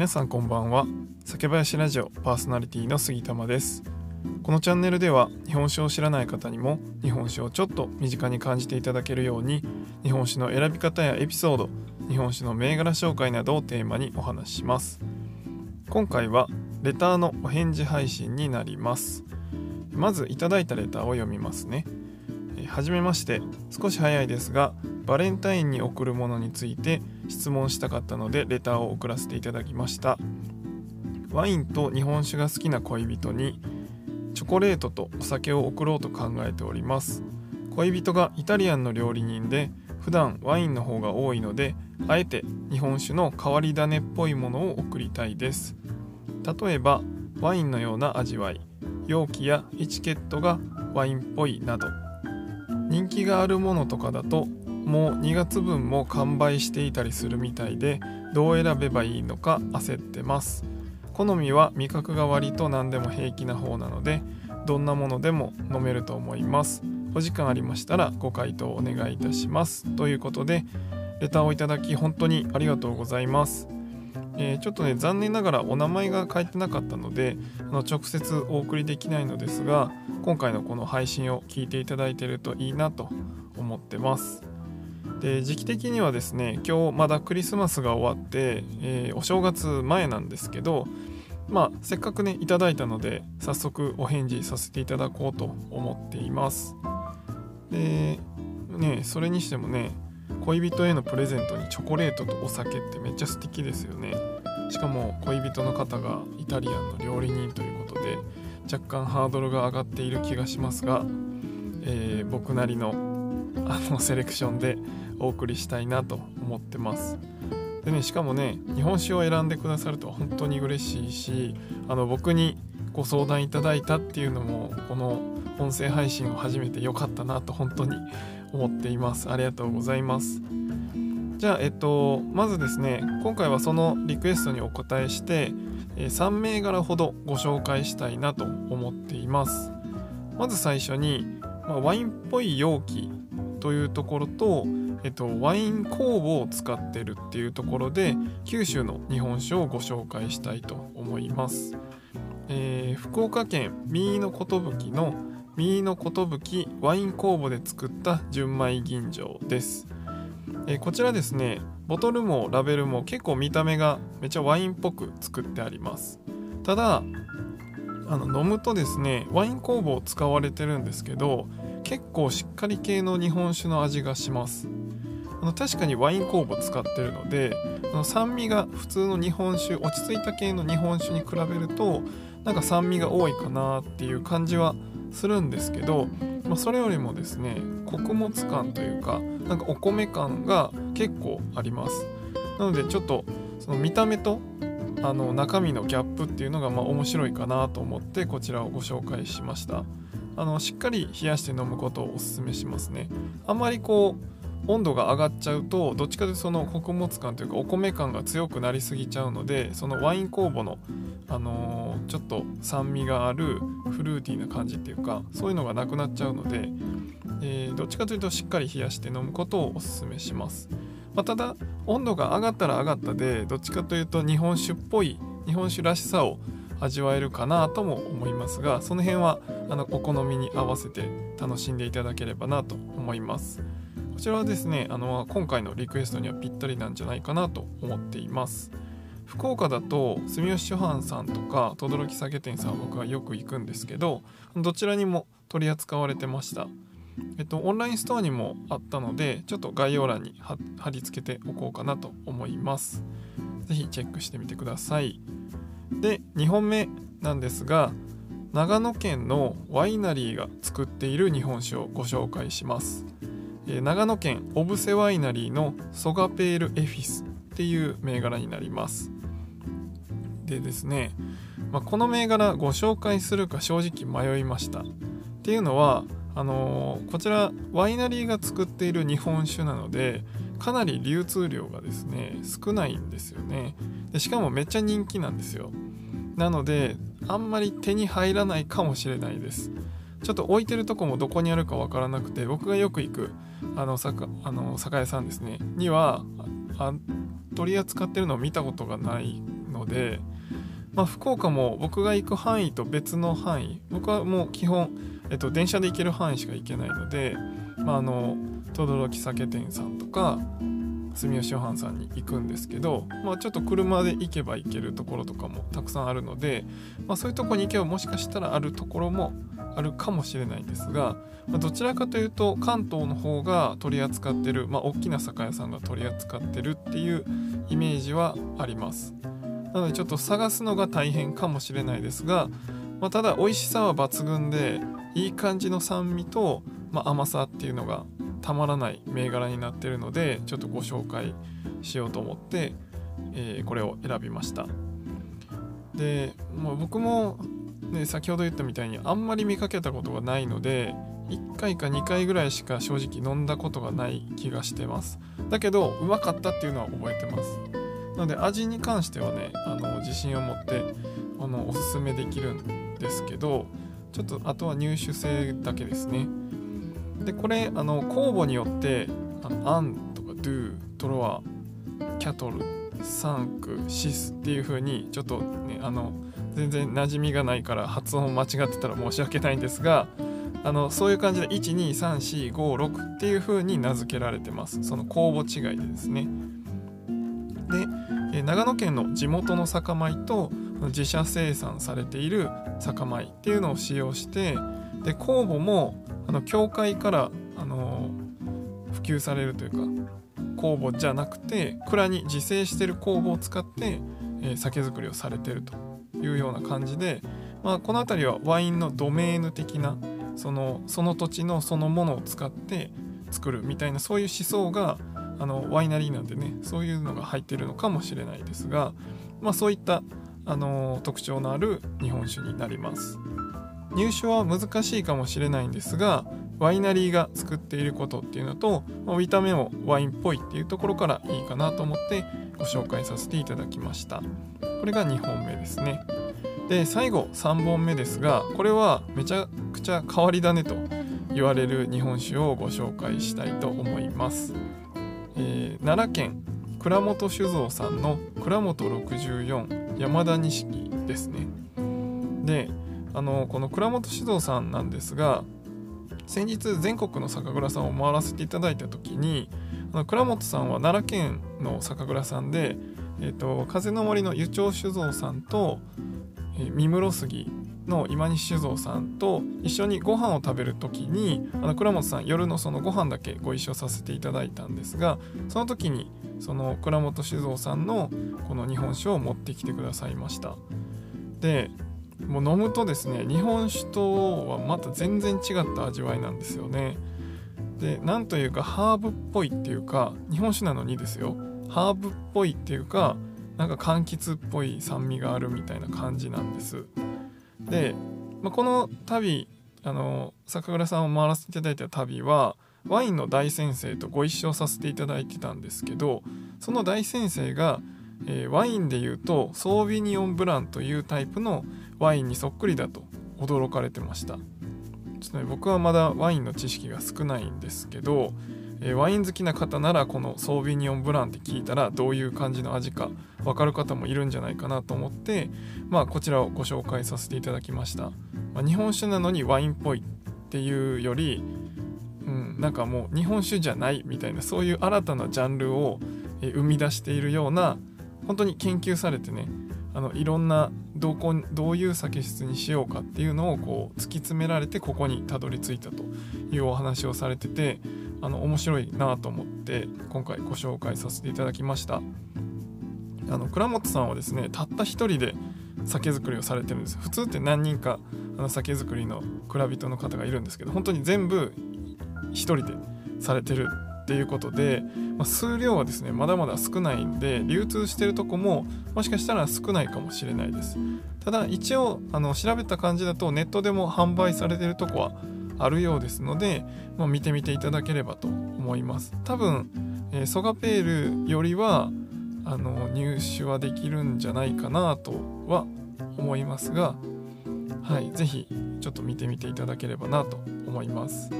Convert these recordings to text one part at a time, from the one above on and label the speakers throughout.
Speaker 1: 皆さんこんばんは。酒林ラジオパーソナリティの杉玉です。このチャンネルでは日本酒を知らない方にも日本酒をちょっと身近に感じていただけるように日本酒の選び方やエピソード日本酒の銘柄紹介などをテーマにお話しします。今回はレターのお返事配信になります。まずいただいたレターを読みますね。はじめまして。少し早いですがバレンタインに贈るものについて質問したかったのでレターを送らせていただきました。ワインと日本酒が好きな恋人にチョコレートとお酒を贈ろうと考えております。恋人がイタリアンの料理人で普段ワインの方が多いのであえて日本酒の変わり種っぽいものを贈りたいです。例えばワインのような味わい容器やエチケットがワインっぽいなど。人気があるものとかだともう2月分も完売していたりするみたいでどう選べばいいのか焦ってます。好みは味覚が割と何でも平気な方なのでどんなものでも飲めると思います。お時間ありましたらご回答お願いいたします。ということでレターをいただき本当にありがとうございます。えー、ちょっとね残念ながらお名前が書いてなかったのであの直接お送りできないのですが今回のこの配信を聞いていただいているといいなと思ってます。で時期的にはですね今日まだクリスマスが終わって、えー、お正月前なんですけどまあせっかくねいただいたので早速お返事させていただこうと思っています。でねそれにしてもね恋人へのプレゼントにチョコレートとお酒ってめっちゃ素敵ですよね。しかも恋人の方がイタリアンの料理人ということで若干ハードルが上がっている気がしますが、えー、僕なりのあのセレクションでお送りしたいなと思ってます。でねしかもね日本酒を選んでくださると本当に嬉しいしあの僕にご相談いただいたっていうのもこの音声配信を始めてよかったなと本当に思っています。ありがとうございます。じゃあえっとまずですね今回はそのリクエストにお答えして3銘柄ほどご紹介したいなと思っています。まず最初に、まあ、ワインっぽい容器というところと、えっと、ワイン酵母を使ってるっていうところで九州の日本酒をご紹介したいと思います、えー、福岡県三井の寿の三井の寿ワイン酵母で作った純米吟醸です、えー、こちらですねボトルもラベルも結構見た目がめちゃワインっぽく作ってあります。ただあの飲むとですねワイン酵母を使われてるんですけど結構しっかり系の日本酒の味がします。あの確かにワイン酵母使ってるのであの酸味が普通の日本酒落ち着いた系の日本酒に比べるとなんか酸味が多いかなっていう感じはするんですけど、まあ、それよりもですね穀物感というかなんかお米感が結構あります。なのでちょっとその見た目とあの中身のギャップっていうのがまあ面白いかなと思ってこちらをご紹介しました。あのしっかり冷やして飲むことをおすすめしますね。あまりこう温度が上がっちゃうとどっちかというとその穀物感というかお米感が強くなりすぎちゃうのでそのワイン酵母の、あのー、ちょっと酸味があるフルーティーな感じっていうかそういうのがなくなっちゃうので、えー、どっちかというとしっかり冷やして飲むことをおすすめします、まあ、ただ温度が上がったら上がったでどっちかというと日本酒っぽい日本酒らしさを味わえるかなとも思いますがその辺はあのお好みに合わせて楽しんでいただければなと思います。こちらはですねあの今回のリクエストにはぴったりなんじゃないかなと思っています福岡だと住吉初版さんとか轟酒店さんは僕はよく行くんですけどどちらにも取り扱われてましたえっと、オンラインストアにもあったので、ちょっと概要欄に貼り付けておこうかなと思います。是非チェックしてみてください。で、2本目なんですが、長野県のワイナリーが作っている日本酒をご紹介します。長野県オブセワイナリーのソガペールエフィスっていう銘柄になります。でですね、まあ、この銘柄ご紹介するか正直迷いました。っていうのはあのー、こちらワイナリーが作っている日本酒なのでかなり流通量がですね少ないんですよね。でしかもめっちゃ人気なんですよ。なのであんまり手に入らないかもしれないです。ちょっと置いてるとこもどこにあるかわからなくて僕がよく行くあの酒あの酒屋さんですね。には取り扱ってるのを見たことがないので、まあ、福岡も僕が行く範囲と別の範囲僕はもう基本、えっと、電車で行ける範囲しか行けないので、まあ、あの轟酒店さんとか住吉藩さんに行くんですけど、まあ、ちょっと車で行けば行けるところとかもたくさんあるので、まあ、そういうとこに行けばもしかしたらあるところもあるかもしれないんですが、まあ、どちらかというと関東の方が取り扱ってる、まあ、大きな酒屋さんが取り扱ってるっていうイメージはあります。なのでちょっと探すのが大変かもしれないですが、まあ、ただ美味しさは抜群でいい感じの酸味と、まあ、甘さっていうのがたまらない銘柄になってるのでちょっとご紹介しようと思って、えー、これを選びました。で、まあ、僕も、ね、先ほど言ったみたいにあんまり見かけたことがないので1回か2回ぐらいしか正直飲んだことがない気がしてます。だけどうまかったっていうのは覚えてます。なので味に関してはねあの自信を持ってあのおすすめできるんですけどちょっとあとは入手性だけですね。でこれあの酵母によってあのアンとかドゥトロワキャトルサンクシスっていう風にちょっとねあの全然馴染みがないから発音間違ってたら申し訳ないんですがあのそういう感じで123456っていう風に名付けられてます。その酵母違いでですね。で、え長野県の地元の酒米と自社生産されている酒米っていうのを使用してで酵母もあの教会からあの普及されるというか酵母じゃなくて蔵に自生してる酵母を使って、え、酒造りをされてると。いうような感じで、まあ、この辺りはワインのドメーヌ的なそのその土地のそのものを使って作るみたいなそういう思想があのワイナリーなんでねそういうのが入ってるのかもしれないですが、まあ、そういったあの特徴のある日本酒になります。入手は難しいかもしれないんですがワイナリーが作っていることっていうのと、まあ、見た目もワインっぽいっていうところからいいかなと思ってご紹介させていただきました。これが2本目ですね。で最後3本目ですがこれはめちゃくちゃ変わり種と言われる日本酒をご紹介したいと思います、えー、奈良県倉本酒造さんの倉本64山田錦ですね。であのこの倉本酒造さんなんですが先日全国の酒蔵さんを回らせていただいた時にあの倉本さんは奈良県の酒蔵さんで、えーと、風の森の湯町酒造さんと、えー、三室杉の今西酒造さんと一緒にご飯を食べる時にあの倉本さん夜のそのご飯だけご一緒させていただいたんですがその時にその倉本酒造さんのこの日本酒を持ってきてくださいました。でもう飲むとですね日本酒とはまた全然違った味わいなんですよね。でなんというかハーブっぽいっていうか日本酒なのにですよ。ハーブっぽいっていうかなんか柑橘っぽい酸味があるみたいな感じなんです。で、まあ、この旅あの酒蔵さんを回らせていただいた旅はワインの大先生とご一緒させていただいてたんですけどその大先生が、えー、ワインでいうとソービニオンブランというタイプのワインにそっくりだと驚かれてました。ちょっとね僕はまだワインの知識が少ないんですけど、えー、ワイン好きな方ならこのソービニオンブランって聞いたらどういう感じの味か分かる方もいるんじゃないかなと思ってまあこちらをご紹介させていただきました、まあ、日本酒なのにワインっぽいっていうよりうん、なんかもう日本酒じゃないみたいなそういう新たなジャンルを生み出しているような本当に研究されてねあのいろんなどこどういう酒質にしようかっていうのをこう突き詰められてここにたどり着いたというお話をされててあの面白いなと思って今回ご紹介させていただきました。あの倉本さんはですねたった一人で酒造りをされてるんです。普通って何人かあの酒造りの蔵人の方がいるんですけど本当に全部一人でされてるっていうことで、まあ、数量はですねまだまだ少ないんで流通してるとこももしかしたら少ないかもしれないです。ただ一応あの調べた感じだとネットでも販売されてるとこはあるようですので、まあ、見てみていただければと思います。多分、えー、ソガペールよりはあの入手はできるんじゃないかなとは思いますがはい是非ちょっと見てみていただければなと思います、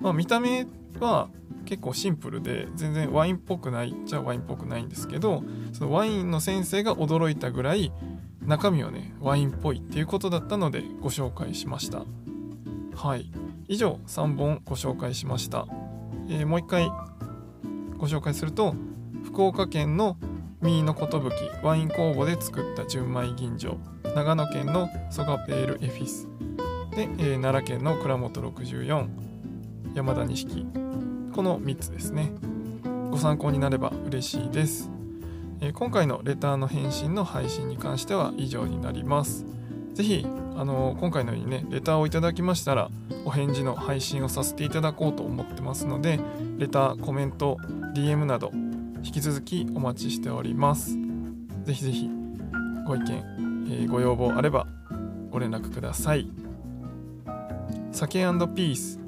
Speaker 1: まあ、見た目は結構シンプルで全然ワインっぽくないじゃワインっぽくないんですけどそのワインの先生が驚いたぐらい中身はねワインっぽいっていうことだったのでご紹介しました。はい。以上3本ご紹介しました、えー、もう一回ご紹介すると福岡県のミーの寿ワイン工房で作った純米吟醸。長野県のソガペールエフィス。で、えー、奈良県の蔵元64山田錦。この3つですね。ご参考になれば嬉しいです、え、今回のレターの返信の配信に関しては以上になります。是非あの、今回のようにねレターをいただきましたらお返事の配信をさせていただこうと思ってますのでレターコメント DM など引き続きお待ちしております。是非是非ご意見、えー、ご要望あればご連絡ください。酒ピース。